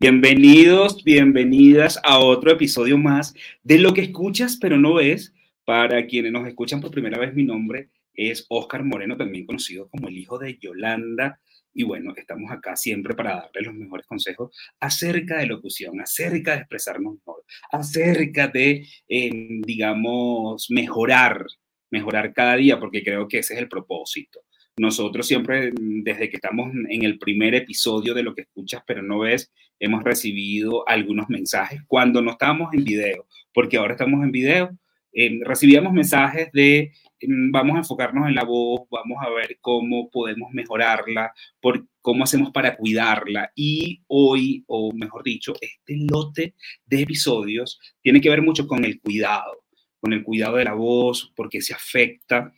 Bienvenidos, bienvenidas a otro episodio más de Lo que escuchas pero no ves. Para quienes nos escuchan por primera vez, mi nombre es Oscar Moreno, también conocido como el hijo de Yolanda. Y bueno, estamos acá siempre para darles los mejores consejos acerca de locución, acerca de expresarnos mejor, acerca de, em, digamos, mejorar, mejorar cada día, porque creo que ese es el propósito. Nosotros siempre, desde que estamos en el primer episodio de lo que escuchas pero no ves, hemos recibido algunos mensajes cuando no estábamos en video, porque ahora estamos en video. Eh, recibíamos mensajes de mm, vamos a enfocarnos en la voz, vamos a ver cómo podemos mejorarla, por, cómo hacemos para cuidarla. Y hoy, o mejor dicho, este lote de episodios tiene que ver mucho con el cuidado, con el cuidado de la voz, porque se afecta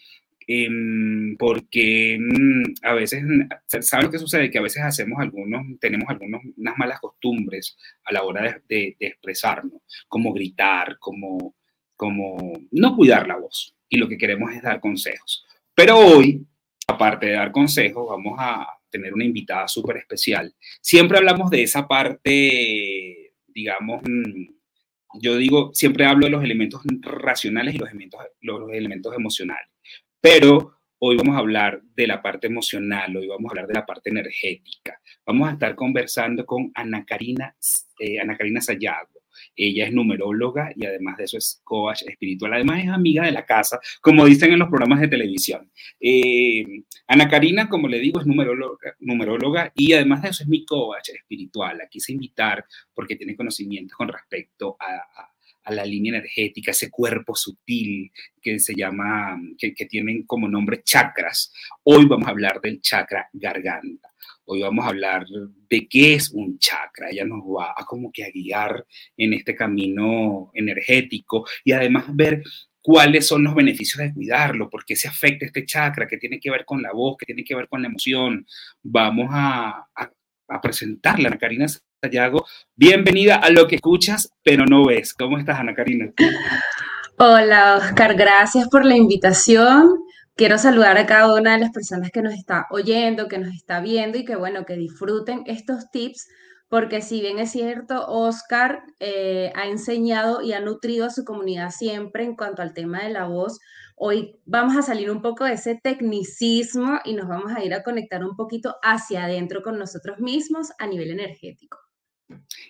Em, porque mm, a veces, ¿sabes lo que sucede? Que a veces hacemos algunos, tenemos algunas malas costumbres a la hora de, expresarnos, como gritar, como, como no cuidar la voz. Y lo que queremos es dar consejos. Pero hoy, aparte de dar consejos, vamos a tener una invitada súper especial. Siempre hablamos de esa parte, digamos, mm, yo digo, siempre hablo de los elementos racionales y los elementos, los elementos emocionales. Pero hoy vamos a hablar de la parte emocional, hoy vamos a hablar de la parte energética. Vamos a estar conversando con Ana Karina, eh, Ana Karina Sayago. Ella es numeróloga y además de eso es coach espiritual. Además es amiga de la casa, como dicen en los programas de televisión. Eh, Ana Karina, como le digo, es numeróloga, numeróloga y además de eso es mi coach espiritual. La quise invitar porque tiene conocimientos con respecto a a la línea energética, ese cuerpo sutil que se llama, que, tienen como nombre chakras. Hoy vamos a hablar del chakra garganta. Hoy vamos a hablar de qué es un chakra. Ella nos va a como que a guiar en este camino energético y además ver cuáles son los beneficios de cuidarlo, por qué se afecta este chakra, qué tiene que ver con la voz, qué tiene que ver con la emoción. Vamos a, a, a presentarla, Karina Sayago. Bienvenida a lo que escuchas, pero no ves. ¿Cómo estás, Ana Karina? Hola, Oscar. Gracias por la invitación. Quiero saludar a cada una de las personas que nos está oyendo, que nos está viendo y que, bueno, que disfruten estos tips, porque si bien es cierto, Oscar eh, ha enseñado y ha nutrido a su comunidad siempre en cuanto al tema de la voz, hoy vamos a salir un poco de ese tecnicismo y nos vamos a ir a conectar un poquito hacia adentro con nosotros mismos a nivel energético.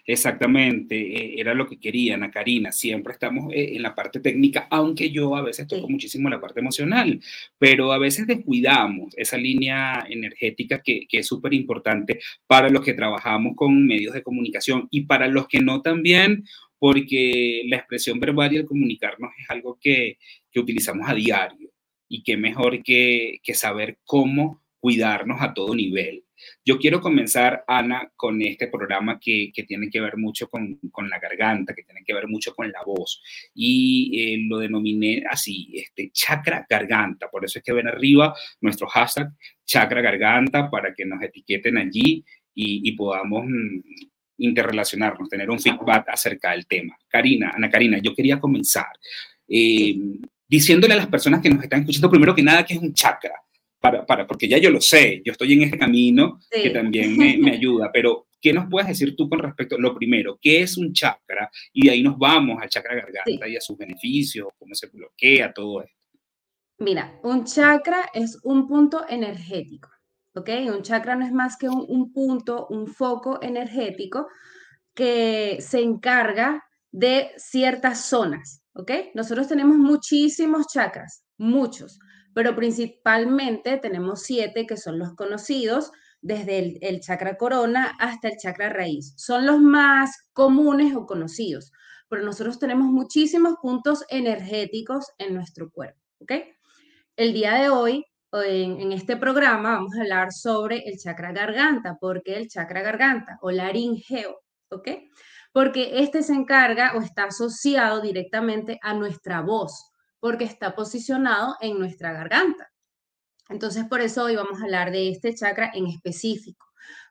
Exactamente, eh, era lo que quería Ana Karina. Siempre estamos eh, en la parte técnica, aunque yo a veces toco muchísimo la parte emocional, pero a veces descuidamos esa línea energética que, que es súper importante para los que trabajamos con medios de comunicación y para los que no también, porque la expresión verbal y el comunicarnos es algo que, que utilizamos a diario y qué mejor que, que saber cómo cuidarnos a todo nivel. Yo quiero comenzar, Ana, con este programa que, que tiene que ver mucho con, con, la garganta, que tiene que ver mucho con la voz. Y eh, lo denominé así, este, chakra garganta. Por eso es que ven arriba nuestro hashtag chakra garganta para que nos etiqueten allí y, y podamos mm, interrelacionarnos, tener un feedback acerca del tema. Karina, Ana Karina, yo quería comenzar eh, diciéndole a las personas que nos están escuchando primero que nada que es un chakra para, para, porque ya yo lo sé, yo estoy en este camino sí. que también me, me, ayuda, pero ¿qué nos puedes decir tú con respecto, lo primero, qué es un chakra? Y de ahí nos vamos al chakra garganta sí. y a sus beneficios, cómo se bloquea todo esto. Mira, un chakra es un punto energético, ¿ok? Un chakra no es más que un, un punto, un foco energético que se encarga de ciertas zonas, ¿ok? Nosotros tenemos muchísimos chakras, muchos pero principalmente tenemos siete que son los conocidos, desde el, chakra corona hasta el chakra raíz. Son los más comunes o conocidos, pero nosotros tenemos muchísimos puntos energéticos en nuestro cuerpo, ¿ok? El día de hoy, en, en este programa, vamos a hablar sobre el chakra garganta, porque el chakra garganta o laringeo, ¿ok? Porque este se encarga o está asociado directamente a nuestra voz, porque está posicionado en nuestra garganta. Entonces, por eso hoy vamos a hablar de este chakra en específico,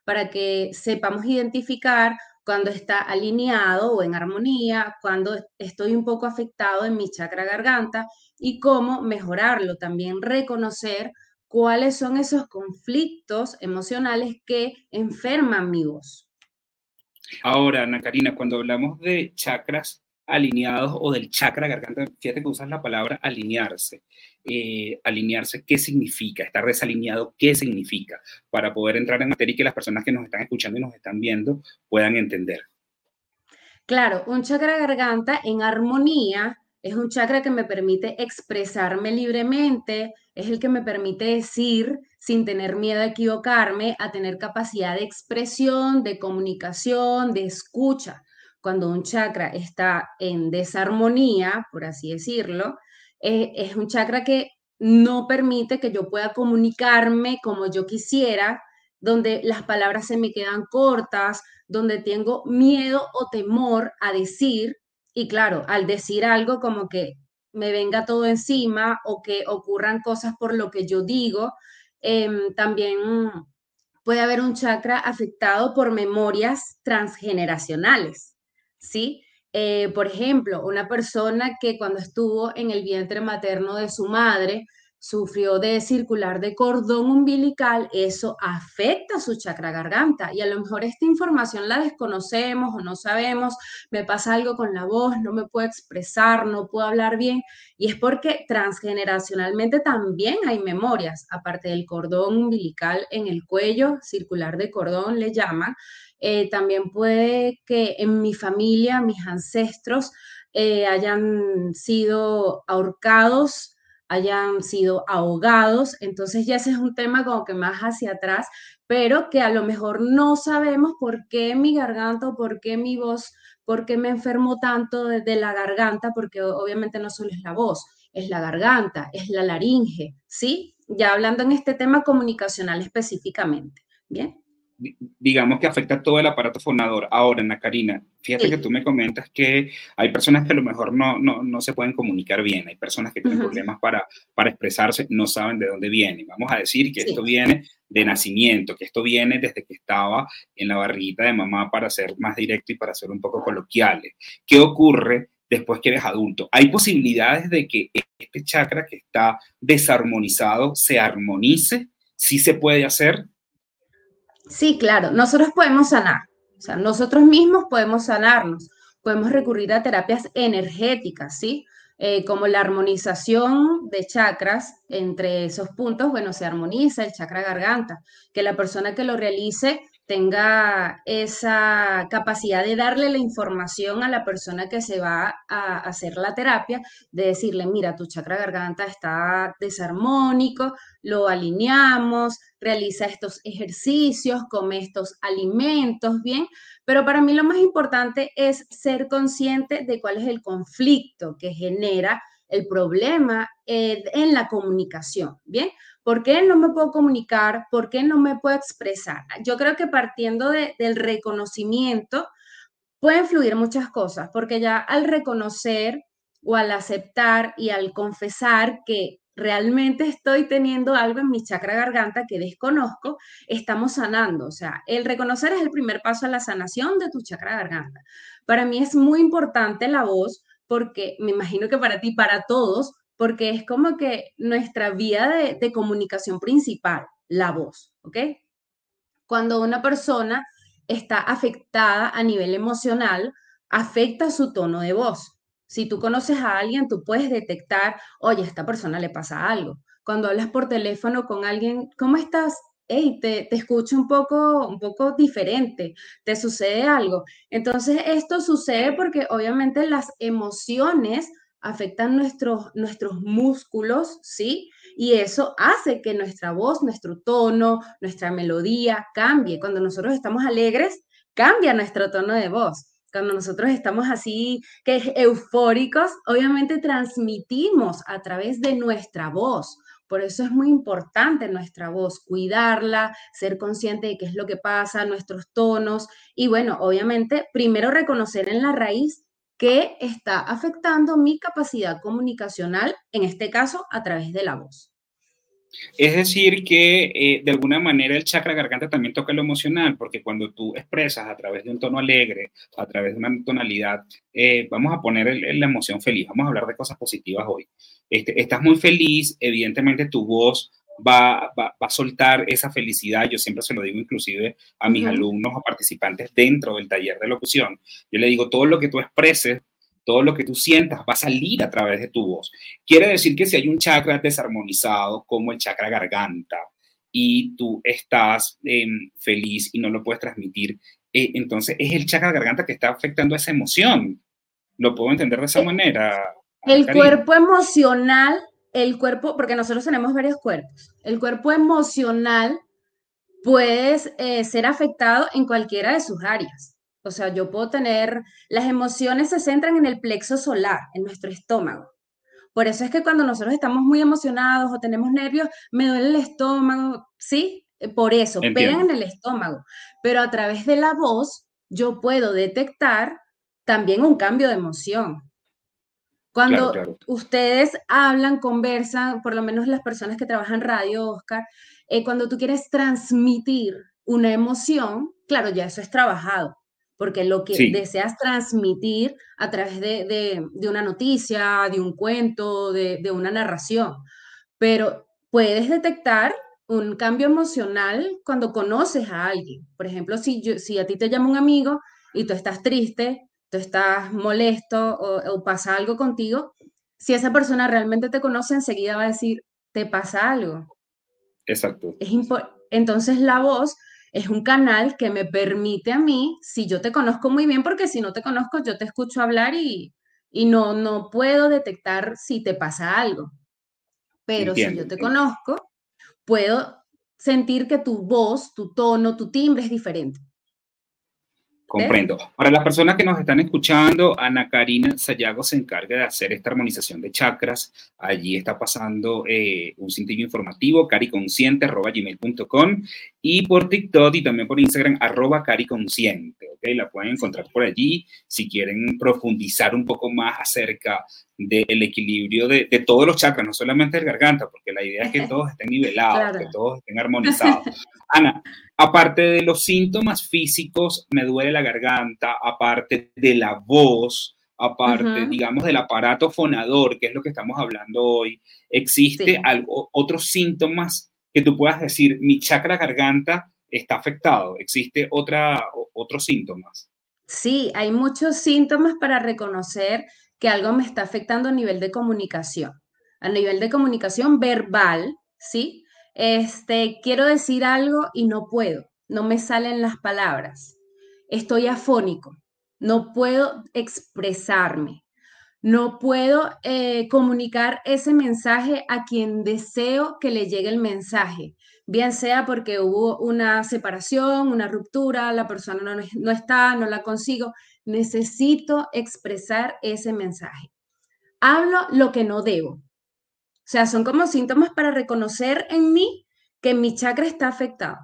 para que sepamos identificar cuando está alineado o en armonía, cuando estoy un poco afectado en mi chakra garganta y cómo mejorarlo. También reconocer cuáles son esos conflictos emocionales que enferman mi voz. Ahora, Ana Karina, cuando hablamos de chakras alineados o del chakra garganta, fíjate que usas la palabra alinearse. Eh, alinearse, ¿qué significa? Estar desalineado, ¿qué significa? Para poder entrar en materia y que las personas que nos están escuchando y nos están viendo puedan entender. Claro, un chakra garganta en armonía es un chakra que me permite expresarme libremente, es el que me permite decir sin tener miedo a equivocarme, a tener capacidad de expresión, de comunicación, de escucha. Cuando un chakra está en desarmonía, por así decirlo, eh, es un chakra que no permite que yo pueda comunicarme como yo quisiera, donde las palabras se me quedan cortas, donde tengo miedo o temor a decir, y claro, al decir algo como que me venga todo encima o que ocurran cosas por lo que yo digo, em, también puede haber un chakra afectado por memorias transgeneracionales, ¿sí? Eh, por ejemplo, una persona que cuando estuvo en el vientre materno de su madre, sufrió de circular de cordón umbilical, eso afecta su chakra garganta. Y a lo mejor esta información la desconocemos o no sabemos, me pasa algo con la voz, no me puedo expresar, no puedo hablar bien y es porque transgeneracionalmente también hay memorias, aparte del cordón umbilical en el cuello, circular de cordón le llaman, eh, también puede que en mi familia, mis ancestros eh, hayan sido ahorcados, hayan sido ahogados, entonces ya ese es un tema como que más hacia atrás, pero que a lo mejor no sabemos por qué mi garganta por qué mi voz, por qué me enfermo tanto de, la garganta, porque obviamente no solo es la voz, es la garganta, es la laringe, ¿sí? Ya hablando en este tema comunicacional específicamente, ¿bien? Digamos que afecta todo el aparato fonador. Ahora, Ana Karina, fíjate que tú me comentas que hay personas que a lo mejor no, no, no se pueden comunicar bien, hay personas que tienen problemas para, para expresarse, no saben de dónde viene. Vamos a decir que esto viene de nacimiento, que esto viene desde que estaba en la barriguita de mamá para ser más directo y para ser un poco coloquiales. ¿Qué ocurre después que eres adulto? Hay posibilidades de que este chakra que está desarmonizado se armonice, sí se puede hacer, Sí, claro, nosotros podemos sanar, o sea, nosotros mismos podemos sanarnos, podemos recurrir a terapias energéticas, ¿sí? Eh, como la armonización de chakras entre esos puntos, bueno, se armoniza el chakra garganta, que la persona que lo realice tenga esa capacidad de darle la información a la persona que se va a hacer la terapia, de decirle, mira, tu chakra garganta está desarmónico, lo alineamos, realiza estos ejercicios, come estos alimentos, ¿bien? Pero para mí lo más importante es ser consciente de cuál es el conflicto que genera el problema eh, en la comunicación, ¿bien? ¿Por qué no me puedo comunicar? ¿Por qué no me puedo expresar? Yo creo que partiendo del reconocimiento pueden fluir muchas cosas, porque ya al reconocer o al aceptar y al confesar que realmente estoy teniendo algo en mi chakra garganta que desconozco, estamos sanando. O sea, el reconocer es el primer paso a la sanación de tu chakra garganta. Para mí es muy importante la voz porque me imagino que para ti, para todos, porque es como que nuestra vía de, comunicación principal, la voz, ¿ok? Cuando una persona está afectada a nivel emocional, afecta su tono de voz. Si tú conoces a alguien, tú puedes detectar, oye, a esta persona le pasa algo. Cuando hablas por teléfono con alguien, ¿cómo estás? hey, te, te, escucho un poco, un poco diferente, te sucede algo. Entonces, esto sucede porque obviamente las emociones afectan nuestros, nuestros músculos, ¿sí? Y eso hace que nuestra voz, nuestro tono, nuestra melodía cambie. Cuando nosotros estamos alegres, cambia nuestro tono de voz. Cuando nosotros estamos así, que eufóricos, obviamente transmitimos a través de nuestra voz. Por eso es muy importante nuestra voz, cuidarla, ser consciente de qué es lo que pasa, nuestros tonos y bueno, obviamente primero reconocer en la raíz qué está afectando mi capacidad comunicacional, en este caso a través de la voz. Es decir, que eh, de alguna manera el chakra garganta también toca lo emocional, porque cuando tú expresas a través de un tono alegre, a través de una tonalidad, eh, vamos a poner la emoción feliz, vamos a hablar de cosas positivas hoy. Este, estás muy feliz, evidentemente tu voz va, va, a soltar esa felicidad. Yo siempre se lo digo inclusive a mis alumnos o participantes dentro del taller de locución. Yo le digo, todo lo que tú expreses, todo lo que tú sientas va a salir a través de tu voz. Quiere decir que si hay un chakra desarmonizado como el chakra garganta y tú estás em, feliz y no lo puedes transmitir, eh, entonces es el chakra garganta que está afectando esa emoción. ¿Lo puedo entender de esa eh, manera? El cuerpo emocional, el cuerpo, porque nosotros tenemos varios cuerpos, el cuerpo emocional puede eh, ser afectado en cualquiera de sus áreas. O sea, yo puedo tener, las emociones se centran en el plexo solar, en nuestro estómago. Por eso es que cuando nosotros estamos muy emocionados o tenemos nervios, me duele el estómago, ¿sí? Por eso, pegan en el estómago. Pero a través de la voz, yo puedo detectar también un cambio de emoción. Cuando ustedes hablan, conversan, por lo menos las personas que trabajan radio, Oscar, eh, cuando tú quieres transmitir una emoción, claro, ya eso es trabajado, porque lo que deseas transmitir a través de, una noticia, de un cuento, de, una narración, pero puedes detectar un cambio emocional cuando conoces a alguien. Por ejemplo, si, si a ti te llama un amigo y tú estás triste, tú estás molesto o, pasa algo contigo, si esa persona realmente te conoce, enseguida va a decir, te pasa algo. Exacto. Es Entonces la voz es un canal que me permite a mí, si yo te conozco muy bien, porque si no te conozco, yo te escucho hablar y, y no, no puedo detectar si te pasa algo. Pero si yo te conozco, puedo sentir que tu voz, tu tono, tu timbre es diferente. Comprendo. Para las personas que nos están escuchando, Ana Karina Sayago se encarga de hacer esta armonización de chakras. Allí está pasando eh, un cintillo informativo, cariconsciente.gmail.com y por TikTok y también por Instagram, arroba cariconsciente. ¿okay? La pueden encontrar por allí si quieren profundizar un poco más acerca del equilibrio de, todos los chakras, no solamente el garganta, porque la idea es que todos estén nivelados, que todos estén armonizados. Ana, aparte de los síntomas físicos, me duele la garganta, aparte de la voz, aparte, digamos, del aparato fonador, que es lo que estamos hablando hoy, ¿existe algo, otros síntomas que tú puedas decir, mi chakra garganta está afectado? ¿Existe otra, otros síntomas? Sí, hay muchos síntomas para reconocer que algo me está afectando a nivel de comunicación, a nivel de comunicación verbal, ¿sí? Este, quiero decir algo y no puedo, no me salen las palabras. Estoy afónico, no puedo expresarme, no puedo eh, comunicar ese mensaje a quien deseo que le llegue el mensaje, bien sea porque hubo una separación, una ruptura, la persona no, no está, no la consigo, necesito expresar ese mensaje. Hablo lo que no debo. O sea, son como síntomas para reconocer en mí que mi chakra está afectado.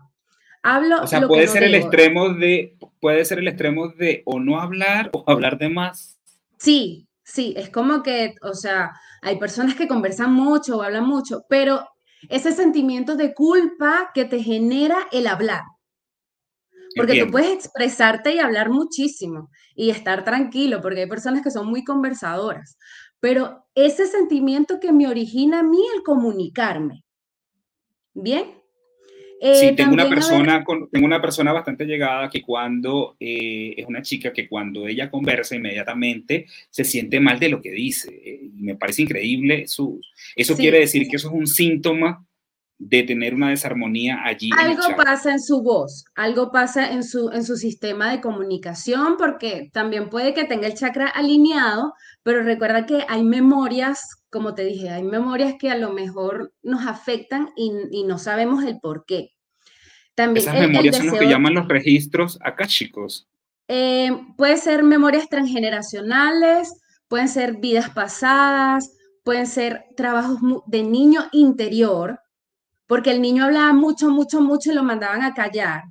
Hablo o sea, puede ser el extremo de puede ser el extremo de o no hablar o hablar de más. Sí, sí, es como que, o sea, hay personas que conversan mucho o hablan mucho, pero ese sentimiento de culpa que te genera el hablar. Porque tú puedes expresarte y hablar muchísimo y estar tranquilo, porque hay personas que son muy conversadoras, pero ese sentimiento que me origina a mí el comunicarme. ¿Bien? sí, eh, tengo una, persona, tengo una persona bastante llegada que cuando eh, es una chica que cuando ella conversa inmediatamente se siente mal de lo que dice. Eh, me parece increíble. Eso, eso quiere decir que eso es un síntoma de tener una desarmonía allí. Algo pasa en su voz, algo pasa en su, en su sistema de comunicación, porque también puede que tenga el chakra alineado, pero recuerda que hay memorias, como te dije, hay memorias que a lo mejor nos afectan y, no sabemos el por qué. También Esas memorias son lo que llaman los registros akáshicos. Eh, puede ser memorias transgeneracionales, pueden ser vidas pasadas, pueden ser trabajos de niño interior, porque el niño hablaba mucho, mucho, mucho y lo mandaban a callar,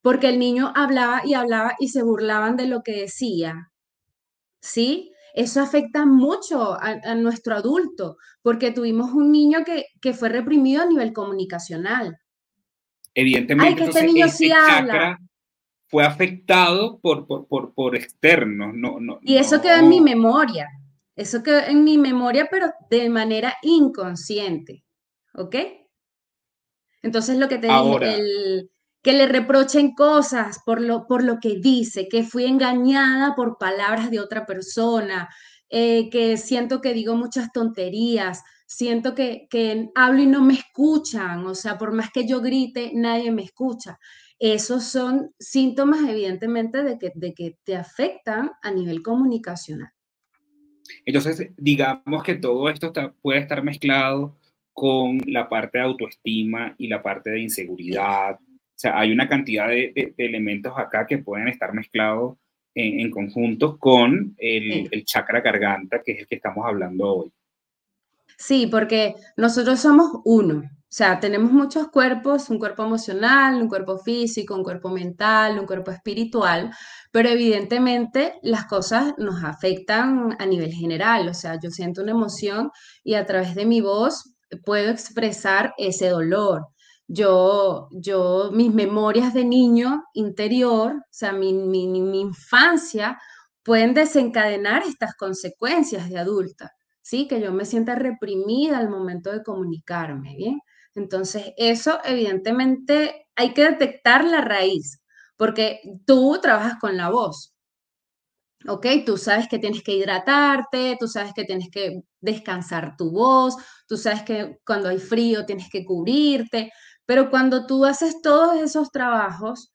porque el niño hablaba y hablaba y se burlaban de lo que decía. ¿Sí? Eso afecta mucho a, nuestro adulto, porque tuvimos un niño que, que, fue reprimido a nivel comunicacional. Evidentemente, Ay, este niño sí habla. fue afectado por, por, por, por externos. No, no, y eso quedó en mi memoria. Eso quedó en mi memoria, pero de manera inconsciente. ¿Ok? Entonces lo que te dije, el, que le reprochen cosas por lo, por lo que dice, que fui engañada por palabras de otra persona, eh, que siento que digo muchas tonterías, siento que, que hablo y no me escuchan, o sea, por más que yo grite, nadie me escucha. Esos son síntomas, evidentemente, de que, de que te afectan a nivel comunicacional. Entonces, digamos que todo esto puede estar mezclado con la parte de autoestima y la parte de inseguridad. O sea, hay una cantidad de, elementos acá que pueden estar mezclados en, conjunto con el, el, chakra garganta, que es el que estamos hablando hoy. Sí, porque nosotros somos uno. O sea, tenemos muchos cuerpos, un cuerpo emocional, un cuerpo físico, un cuerpo mental, un cuerpo espiritual, pero evidentemente las cosas nos afectan a nivel general. O sea, yo siento una emoción y a través de mi voz puedo expresar ese dolor. Yo, yo, mis memorias de niño interior, o sea, mi, mi, mi infancia, pueden desencadenar estas consecuencias de adulta, ¿sí? Que yo me sienta reprimida al momento de comunicarme, ¿bien? Entonces, eso evidentemente hay que detectar la raíz, porque tú trabajas con la voz. ¿Ok? Tú sabes que tienes que hidratarte, tú sabes que tienes que descansar tu voz, tú sabes que cuando hay frío tienes que cubrirte, pero cuando tú haces todos esos trabajos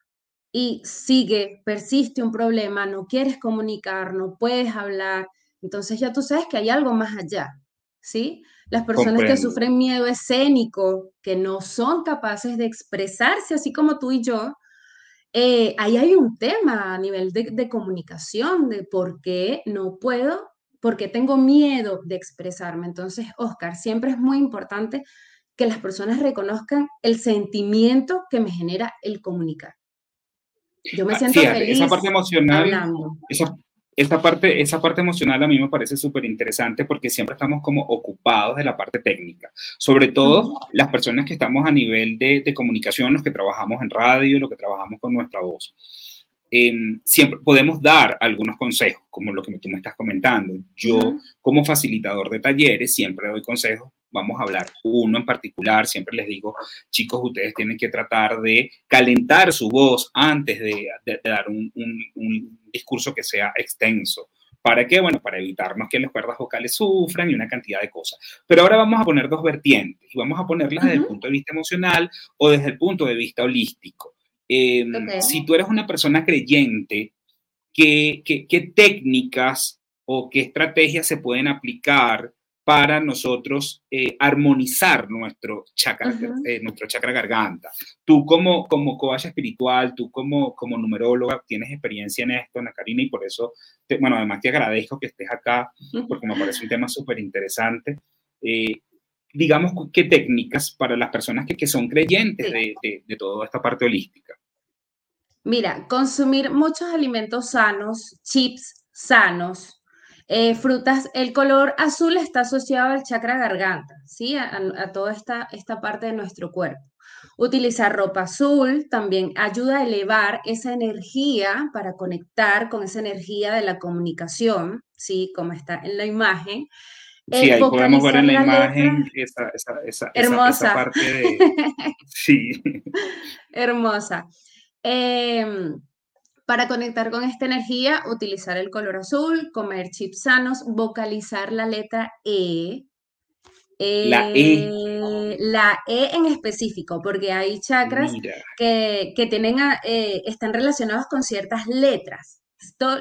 y sigue, persiste un problema, no quieres comunicar, no puedes hablar, entonces ya tú sabes que hay algo más allá, ¿sí? Las personas que sufren miedo escénico, que no son capaces de expresarse así como tú y yo, eh, ahí hay un tema a nivel de, comunicación, de por qué no puedo, por qué tengo miedo de expresarme. Entonces, Oscar, siempre es muy importante que las personas reconozcan el sentimiento que me genera el comunicar. Yo me ah, siento feliz esa parte emocional, esa parte, esa parte emocional a mí me parece súper interesante porque siempre estamos como ocupados de la parte técnica, sobre todo las personas que estamos a nivel de, de, comunicación, los que trabajamos en radio, los que trabajamos con nuestra voz. Em, siempre podemos dar algunos consejos, como lo que tú me estás comentando. Yo, como facilitador de talleres, siempre doy consejos. Vamos a hablar uno en particular. Siempre les digo, chicos, ustedes tienen que tratar de calentar su voz antes de, dar un, un, discurso que sea extenso. ¿Para qué? Bueno, para evitarnos que las cuerdas vocales sufran y una cantidad de cosas. Pero ahora vamos a poner dos vertientes y vamos a ponerlas desde el punto de vista emocional o desde el punto de vista holístico. Em, si tú eres una persona creyente, ¿qué, qué, técnicas o qué estrategias se pueden aplicar para nosotros eh, armonizar nuestro chakra, eh, nuestro chakra garganta? Tú como, como coach espiritual, tú como, como numeróloga, tienes experiencia en esto, Ana Karina, y por eso, bueno, además te agradezco que estés acá, porque me parece un tema súper interesante. Eh, digamos, qué técnicas para las personas que, que son creyentes de, de, toda esta parte holística? Mira, consumir muchos alimentos sanos, chips sanos, eh, frutas, el color azul está asociado al chakra garganta, ¿sí? A, toda esta, esta parte de nuestro cuerpo. Utilizar ropa azul también ayuda a elevar esa energía para conectar con esa energía de la comunicación, ¿sí? Como está en la imagen. Sí, ahí podemos ver en la, imagen esa, esa, Hermosa. parte de... Sí. Hermosa. Em, para conectar con esta energía, utilizar el color azul, comer chips sanos, vocalizar la letra E. la E. La E en específico, porque hay chakras que, tienen eh, están relacionados con ciertas letras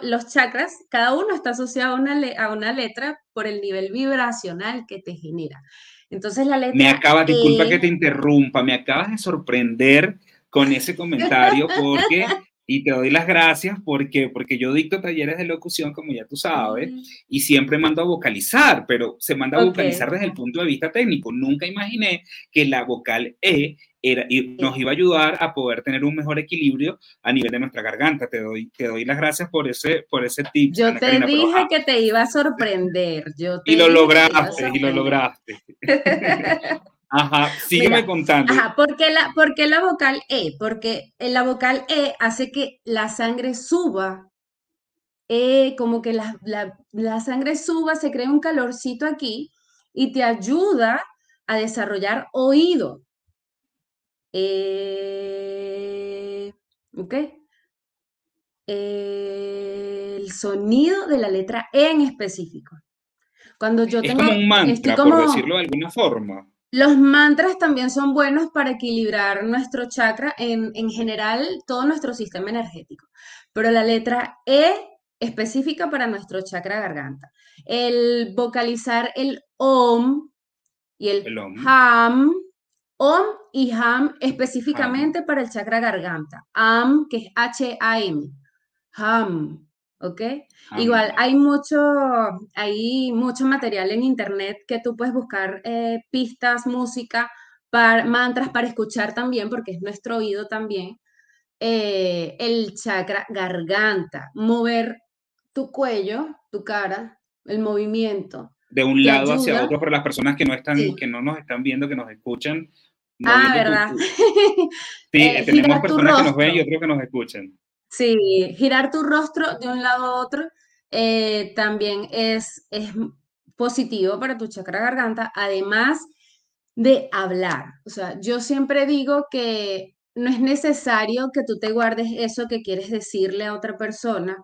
los chakras, cada uno está asociado a una, a una letra por el nivel vibracional que te genera. Entonces la letra. Me acaba, disculpa e que te interrumpa, me acabas de sorprender con ese comentario porque y te doy las gracias porque, porque yo dicto talleres de locución, como ya tú sabes, y siempre mando a vocalizar, pero se manda a vocalizar desde el punto de vista técnico. Nunca imaginé que la vocal E era, y nos iba a ayudar a poder tener un mejor equilibrio a nivel de nuestra garganta. Te doy, te doy las gracias por ese, por ese tip. Yo te dije que te iba a sorprender. Yo y lo lograste, y lo lograste. Ajá, sígueme contando. Ajá, ¿por qué, la, ¿por la vocal E? Porque la vocal E hace que la sangre suba, e, como que la, la, sangre suba, se crea un calorcito aquí y te ayuda a desarrollar oído. Eh, ¿Ok? el sonido de la letra E en específico. Cuando yo Es tengo, como un mantra, por decirlo de alguna forma. Los mantras también son buenos para equilibrar nuestro chakra, en, en general, todo nuestro sistema energético. Pero la letra E específica para nuestro chakra garganta. El vocalizar el OM y el El om, HAM, OM y HAM ham, específicamente para el chakra garganta. AM, que es H-A-M. HAM, ¿ok? Igual ham. hay mucho, hay mucho material en internet que tú puedes buscar eh, pistas, música, para, mantras para escuchar también, porque es nuestro oído también. Eh, el chakra garganta, mover tu cuello, tu cara, el movimiento, De un lado hacia otro, para las personas que no están, Sí. que no nos están viendo, que nos escuchan, Ah, tu, ¿verdad? tu- Sí, Eh, tenemos personas que nos ven y otros que nos escuchan. Sí, girar tu rostro de un lado a otro eh, también es, es positivo para tu chakra garganta, además de hablar. O sea, yo siempre digo que no es necesario que tú te guardes eso que quieres decirle a otra persona,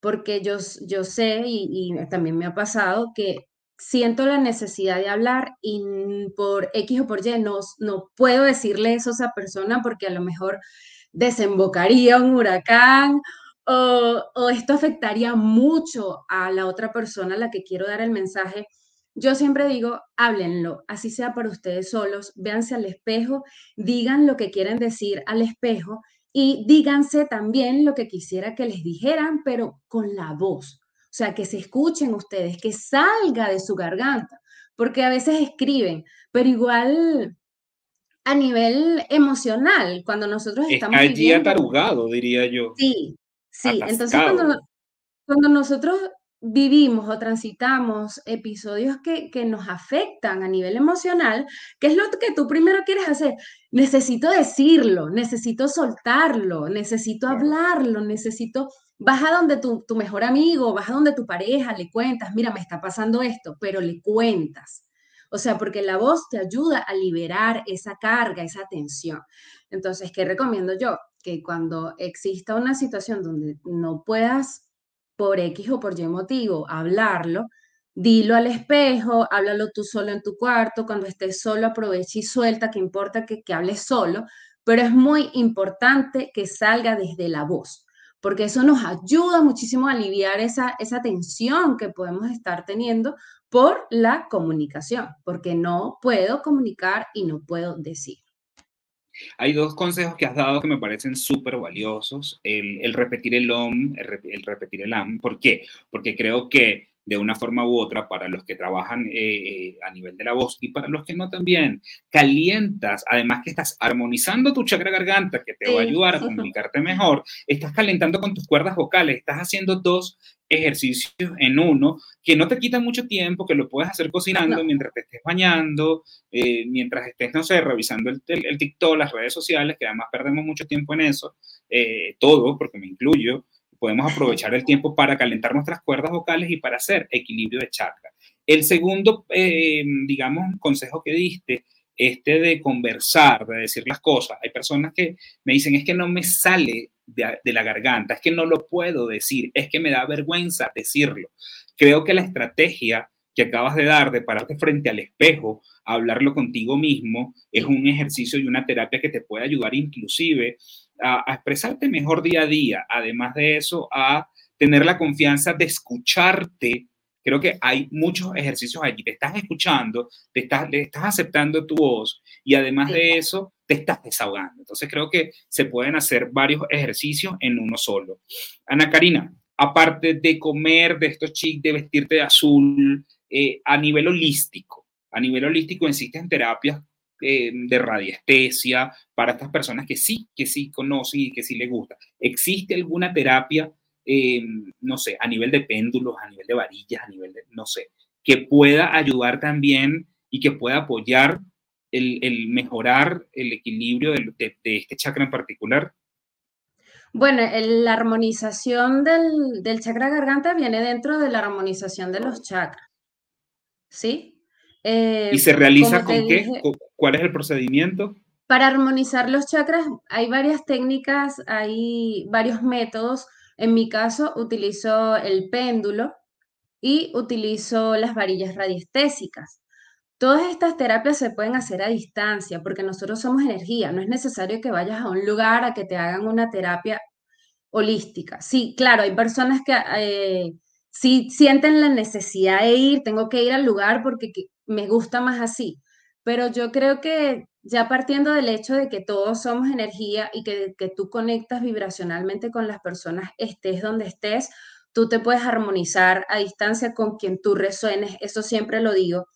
porque yo, yo sé y, y también me ha pasado que siento la necesidad de hablar y por X o por Y no, no puedo decirle eso a esa persona porque a lo mejor desembocaría un huracán o, o esto afectaría mucho a la otra persona a la que quiero dar el mensaje. Yo siempre digo, háblenlo, así sea para ustedes solos, véanse al espejo, digan lo que quieren decir al espejo y díganse también lo que quisiera que les dijeran, pero con la voz. O sea, que se escuchen ustedes, que salga de su garganta, porque a veces escriben, pero igual a nivel emocional, cuando nosotros estamos allí viviendo, atarugado, diría yo, sí, sí. Entonces, cuando, nosotros vivimos o transitamos episodios que, que nos afectan a nivel emocional, ¿qué es lo que tú primero quieres hacer? Necesito decirlo, necesito soltarlo, necesito hablarlo, necesito... Vas a donde tu, tu mejor amigo, vas a donde tu pareja, le cuentas, mira, me está pasando esto, pero le cuentas. O sea, porque la voz te ayuda a liberar esa carga, esa tensión. Entonces, ¿qué recomiendo yo? Que cuando exista una situación donde no puedas por X o por Y motivo, hablarlo, dilo al espejo, háblalo tú solo en tu cuarto, cuando estés solo aprovecha y suelta, que importa que, que hables solo, pero es muy importante que salga desde la voz, porque eso nos ayuda muchísimo a aliviar esa, esa tensión que podemos estar teniendo por la comunicación, porque no puedo comunicar y no puedo decir. Hay dos consejos que has dado que me parecen súper valiosos. El, el repetir el OM, el, el repetir el AM. ¿Por qué? Porque creo que de una forma u otra, para los que trabajan eh, eh, a nivel de la voz y para los que no también, calientas, además que estás armonizando tu chakra garganta, que te va a ayudar a comunicarte mejor, estás calentando con tus cuerdas vocales, estás haciendo dos ejercicios en uno que no te quitan mucho tiempo, que lo puedes hacer cocinando no, mientras te estés bañando, eh, mientras estés, no sé, revisando el, el, el, TikTok, las redes sociales, que además perdemos mucho tiempo en eso, eh, todo, porque me incluyo, podemos aprovechar el tiempo para calentar nuestras cuerdas vocales y para hacer equilibrio de chakra. El segundo, eh, digamos, consejo que diste, este de conversar, de decir las cosas. Hay personas que me dicen, es que no me sale de, de, la garganta, es que no lo puedo decir, es que me da vergüenza decirlo. Creo que la estrategia que acabas de dar de pararte frente al espejo, a hablarlo contigo mismo, es un ejercicio y una terapia que te puede ayudar inclusive a, a, expresarte mejor día a día. Además de eso, a tener la confianza de escucharte. Creo que hay muchos ejercicios allí. Te estás escuchando, te estás, le estás aceptando tu voz y además sí. de eso, estás desahogando. Entonces creo que se pueden hacer varios ejercicios en uno solo. Ana Karina, aparte de comer, de estos chics, de vestirte de azul, eh, a nivel holístico, a nivel holístico existen terapias eh, de radiestesia para estas personas que sí, que sí conocen y que sí les gusta. ¿Existe alguna terapia, eh, no sé, a nivel de péndulos, a nivel de varillas, a nivel de, no sé, que pueda ayudar también y que pueda apoyar el, el mejorar el equilibrio de, de, de, este chakra en particular? Bueno, el, la armonización del, del chakra garganta viene dentro de la armonización de los chakras. ¿Sí? Eh, ¿Y se realiza con qué? Dije, ¿Cuál es el procedimiento? Para armonizar los chakras hay varias técnicas, hay varios métodos. En mi caso utilizo el péndulo y utilizo las varillas radiestésicas. Todas estas terapias se pueden hacer a distancia porque nosotros somos energía. No es necesario que vayas a un lugar a que te hagan una terapia holística. Sí, claro, hay personas que eh, sí sienten la necesidad de ir, tengo que ir al lugar porque me gusta más así. Pero yo creo que ya partiendo del hecho de que todos somos energía y que, que tú conectas vibracionalmente con las personas, estés donde estés, tú te puedes armonizar a distancia con quien tú resuenes, eso siempre lo digo,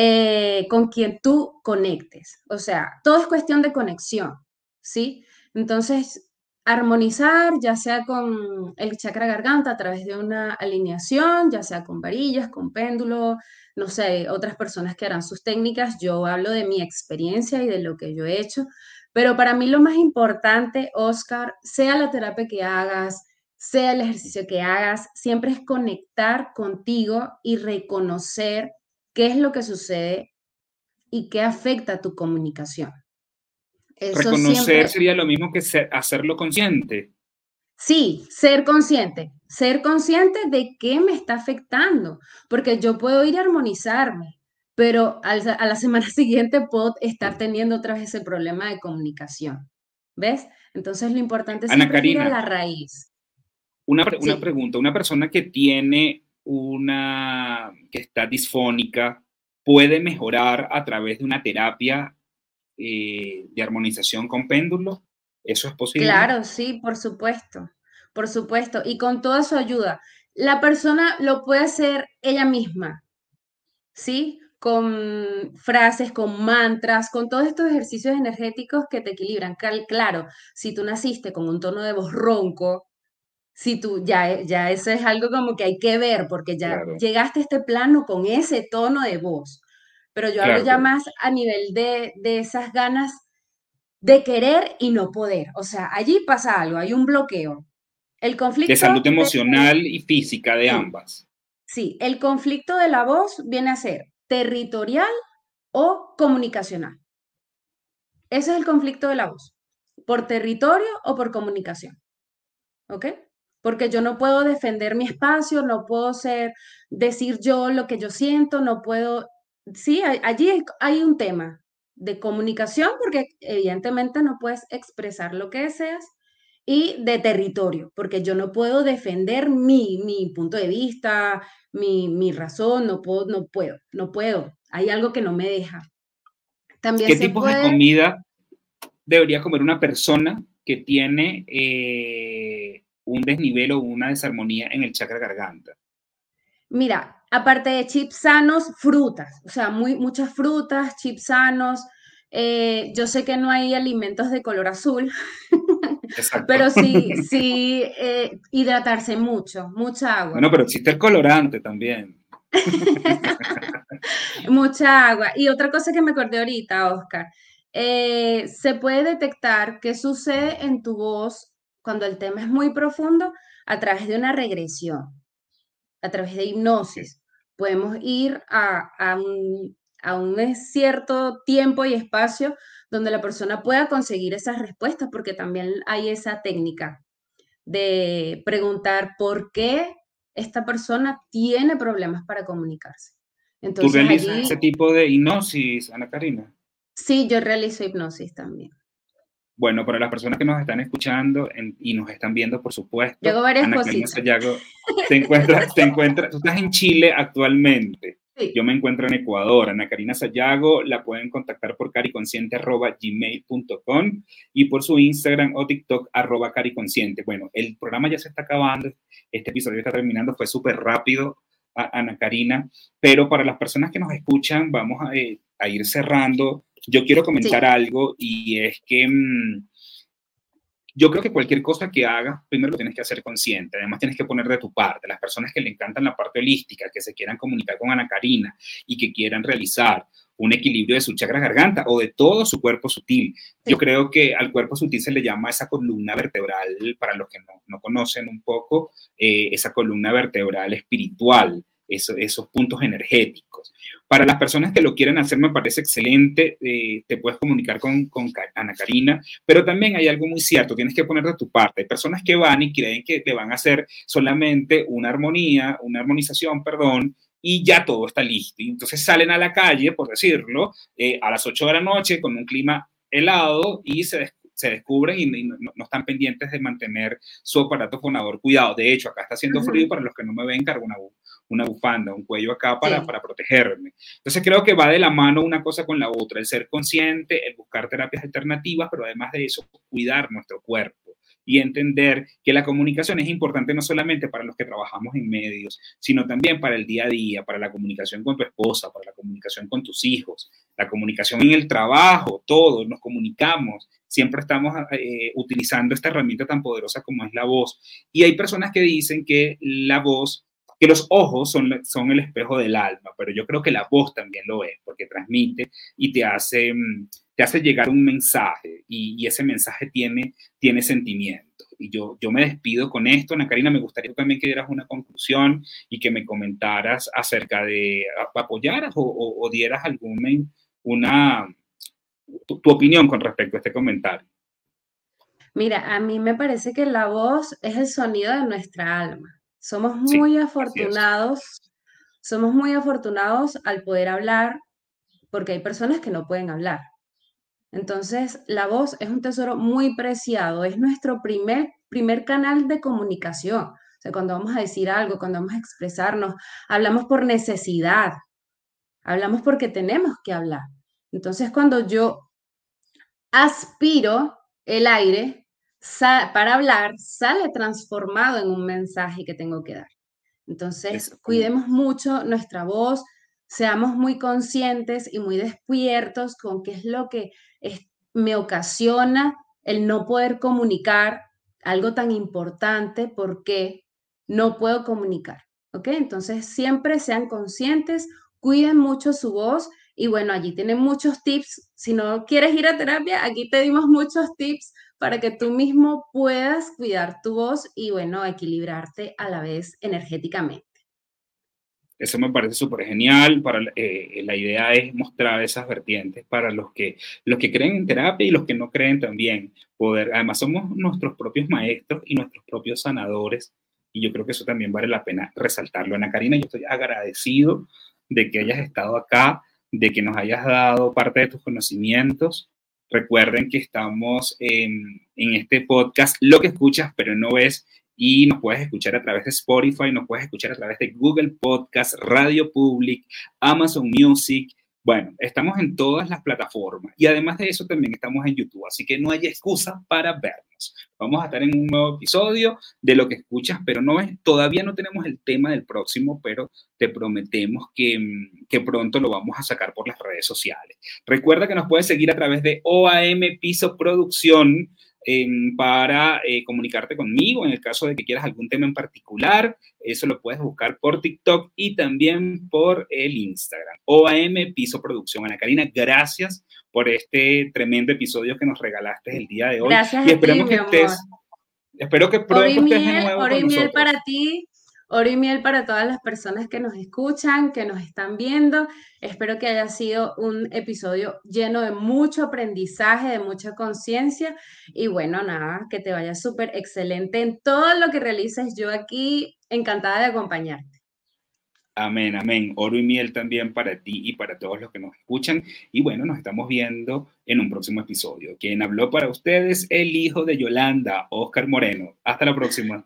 eh, con quien tú conectes. O sea, todo es cuestión de conexión, ¿sí? Entonces, armonizar, ya sea con el chakra garganta a través de una alineación, ya sea con varillas, con péndulo, no sé, otras personas que harán sus técnicas. Yo hablo de mi experiencia y de lo que yo he hecho, pero para mí lo más importante, Oscar, sea la terapia que hagas, sea el ejercicio que hagas, siempre es conectar contigo y reconocer qué es lo que sucede y qué afecta tu comunicación. Reconocer sería lo mismo que hacerlo consciente. Sí, ser consciente, ser consciente de qué me está afectando, porque yo puedo ir a armonizarme, pero a la semana siguiente puedo estar teniendo otra vez ese problema de comunicación. ¿Ves? Entonces lo importante es ir a la raíz. Una, pregunta, una persona que tiene una, que está disfónica, puede mejorar a través de una terapia eh, de armonización con péndulo? ¿Eso es posible? Claro, sí, por supuesto, por supuesto, y con toda su ayuda. La persona lo puede hacer ella misma, ¿sí? Con frases, con mantras, con todos estos ejercicios energéticos que te equilibran. Claro, si tú naciste con un tono de voz ronco, si tú ya, ya eso es algo como que hay que ver, porque ya llegaste a este plano con ese tono de voz. Pero yo hablo ya más a nivel de, de esas ganas de querer y no poder. O sea, allí pasa algo, hay un bloqueo. El conflicto... De salud emocional y física de ambas. Sí, el conflicto de la voz viene a ser territorial o comunicacional. Ese es el conflicto de la voz, por territorio o por comunicación. ¿Ok? Porque yo no puedo defender mi espacio, no puedo ser, decir yo lo que yo siento, no puedo, sí, allí hay un tema de comunicación, porque evidentemente no puedes expresar lo que deseas, y de territorio, porque yo no puedo defender mi, mi punto de vista, mi, mi, razón, no puedo, no puedo, no puedo, hay algo que no me deja. También ¿Qué tipo de comida debería comer una persona que tiene... Eh, un desnivel o una desarmonía en el chakra garganta? Mira, aparte de chips sanos, frutas, o sea, muy, muchas frutas, chips sanos. Eh, yo sé que no hay alimentos de color azul, pero sí, sí, eh, hidratarse mucho, mucha agua. Bueno, pero existe el colorante también. mucha agua. Y otra cosa que me acordé ahorita, Oscar, eh, se puede detectar qué sucede en tu voz cuando el tema es muy profundo, a través de una regresión, a través de hipnosis. Podemos ir a, un, cierto tiempo y espacio donde la persona pueda conseguir esas respuestas, porque también hay esa técnica de preguntar por qué esta persona tiene problemas para comunicarse. Entonces, ¿Tú realizas ese tipo de hipnosis, Ana Karina? Sí, yo realizo hipnosis también. Bueno, para las personas que nos están escuchando y nos están viendo, por supuesto. Yo Ana. Sayago, te encuentras, te encuentras, tú estás en Chile actualmente. Yo me encuentro en Ecuador. Ana Karina Sayago la pueden contactar por cariconsciente.gmail.com y por su Instagram o TikTok arroba cariconsciente. Bueno, el programa ya se está acabando. Este episodio está terminando. Fue súper rápido, Ana Karina. Pero para las personas que nos escuchan, vamos a, eh, a ir cerrando yo quiero comentar algo y es que mm, yo creo que cualquier cosa que hagas, primero lo tienes que hacer consciente, además tienes que poner de tu parte. Las personas que le encantan la parte holística, que se quieran comunicar con Ana Karina y que quieran realizar un equilibrio de su chakra garganta o de todo su cuerpo sutil. Yo creo que al cuerpo sutil se le llama esa columna vertebral, para los que no, conocen un poco, eh, esa columna vertebral espiritual esos puntos energéticos. Para las personas que lo quieren hacer, me parece excelente, eh, te puedes comunicar con, con, Ana Karina, pero también hay algo muy cierto, tienes que poner de tu parte. Hay personas que van y creen que te van a hacer solamente una armonía, una armonización, perdón, y ya todo está listo. Y entonces salen a la calle, por decirlo, eh, a las 8 de la noche con un clima helado y se, se descubren y, no, están pendientes de mantener su aparato fonador cuidado. De hecho, acá está haciendo frío, para los que no me ven, cargo una, bufanda, un cuello acá para, para protegerme. Entonces creo que va de la mano una cosa con la otra, el ser consciente, el buscar terapias alternativas, pero además de eso, cuidar nuestro cuerpo y entender que la comunicación es importante no solamente para los que trabajamos en medios, sino también para el día a día, para la comunicación con tu esposa, para la comunicación con tus hijos, la comunicación en el trabajo, todos nos comunicamos, siempre estamos eh, utilizando esta herramienta tan poderosa como es la voz. Y hay personas que dicen que la voz que los ojos son, son el espejo del alma, pero yo creo que la voz también lo es, porque transmite y te hace, mm, te hace llegar un mensaje y, ese mensaje tiene, tiene sentimiento. Y yo, yo me despido con esto. Ana Karina, me gustaría también que dieras una conclusión y que me comentaras acerca de, apoyaras o, dieras alguna, una, tu opinión con respecto a este comentario. Mira, a mí me parece que la voz es el sonido de nuestra alma. Somos muy afortunados, somos muy afortunados al poder hablar porque hay personas que no pueden hablar. Entonces, la voz es un tesoro muy preciado, es nuestro primer, primer canal de comunicación. O sea, cuando vamos a decir algo, cuando vamos a expresarnos, hablamos por necesidad, hablamos porque tenemos que hablar. Entonces, cuando yo aspiro el aire, para hablar sale transformado en un mensaje que tengo que dar. Entonces, cuidemos mucho nuestra voz, seamos muy conscientes y muy despiertos con qué es lo que me ocasiona el no poder comunicar algo tan importante porque no puedo comunicar. ¿Ok? Entonces, siempre sean conscientes, cuiden mucho su voz y bueno, allí tienen muchos tips. Si no quieres ir a terapia, aquí te dimos muchos tips para que tú mismo puedas cuidar tu voz y, bueno, equilibrarte a la vez energéticamente. Eso me parece súper genial. Para, eh, la idea es mostrar esas vertientes para los que, los que creen en terapia y los que no creen también. Poder, además, somos nuestros propios maestros y nuestros propios sanadores. Y yo creo que eso también vale la pena resaltarlo. Ana Karina, yo estoy agradecido de que hayas estado acá, de que nos hayas dado parte de tus conocimientos. Recuerden que estamos en, este podcast, lo que escuchas pero no ves, y nos puedes escuchar a través de Spotify, nos puedes escuchar a través de Google Podcast, Radio Public, Amazon Music, bueno, estamos en todas las plataformas y además de eso también estamos en YouTube, así que no hay excusa para vernos. Vamos a estar en un nuevo episodio de lo que escuchas, pero no es, todavía no tenemos el tema del próximo, pero te prometemos que, que pronto lo vamos a sacar por las redes sociales. Recuerda que nos puedes seguir a través de OAM Piso Producción para eh, comunicarte conmigo en el caso de que quieras algún tema en particular. Eso lo puedes buscar por TikTok y también por el Instagram. OAM Piso Producción. Ana Karina, gracias por este tremendo episodio que nos regalaste el día de hoy. Gracias y esperemos que estés. Espero que pronto estés de nuevo. Oro y miel para ti Oro y miel para todas las personas que nos escuchan, que nos están viendo. Espero que haya sido un episodio lleno de mucho aprendizaje, de mucha conciencia. Y bueno, nada, que te vaya súper excelente en todo lo que realices. Yo aquí encantada de acompañarte. Amén, amén. Oro y miel también para ti y para todos los que nos escuchan. Y bueno, nos estamos viendo en un próximo episodio. Quien habló para ustedes, el hijo de Yolanda, Oscar Moreno. Hasta la próxima.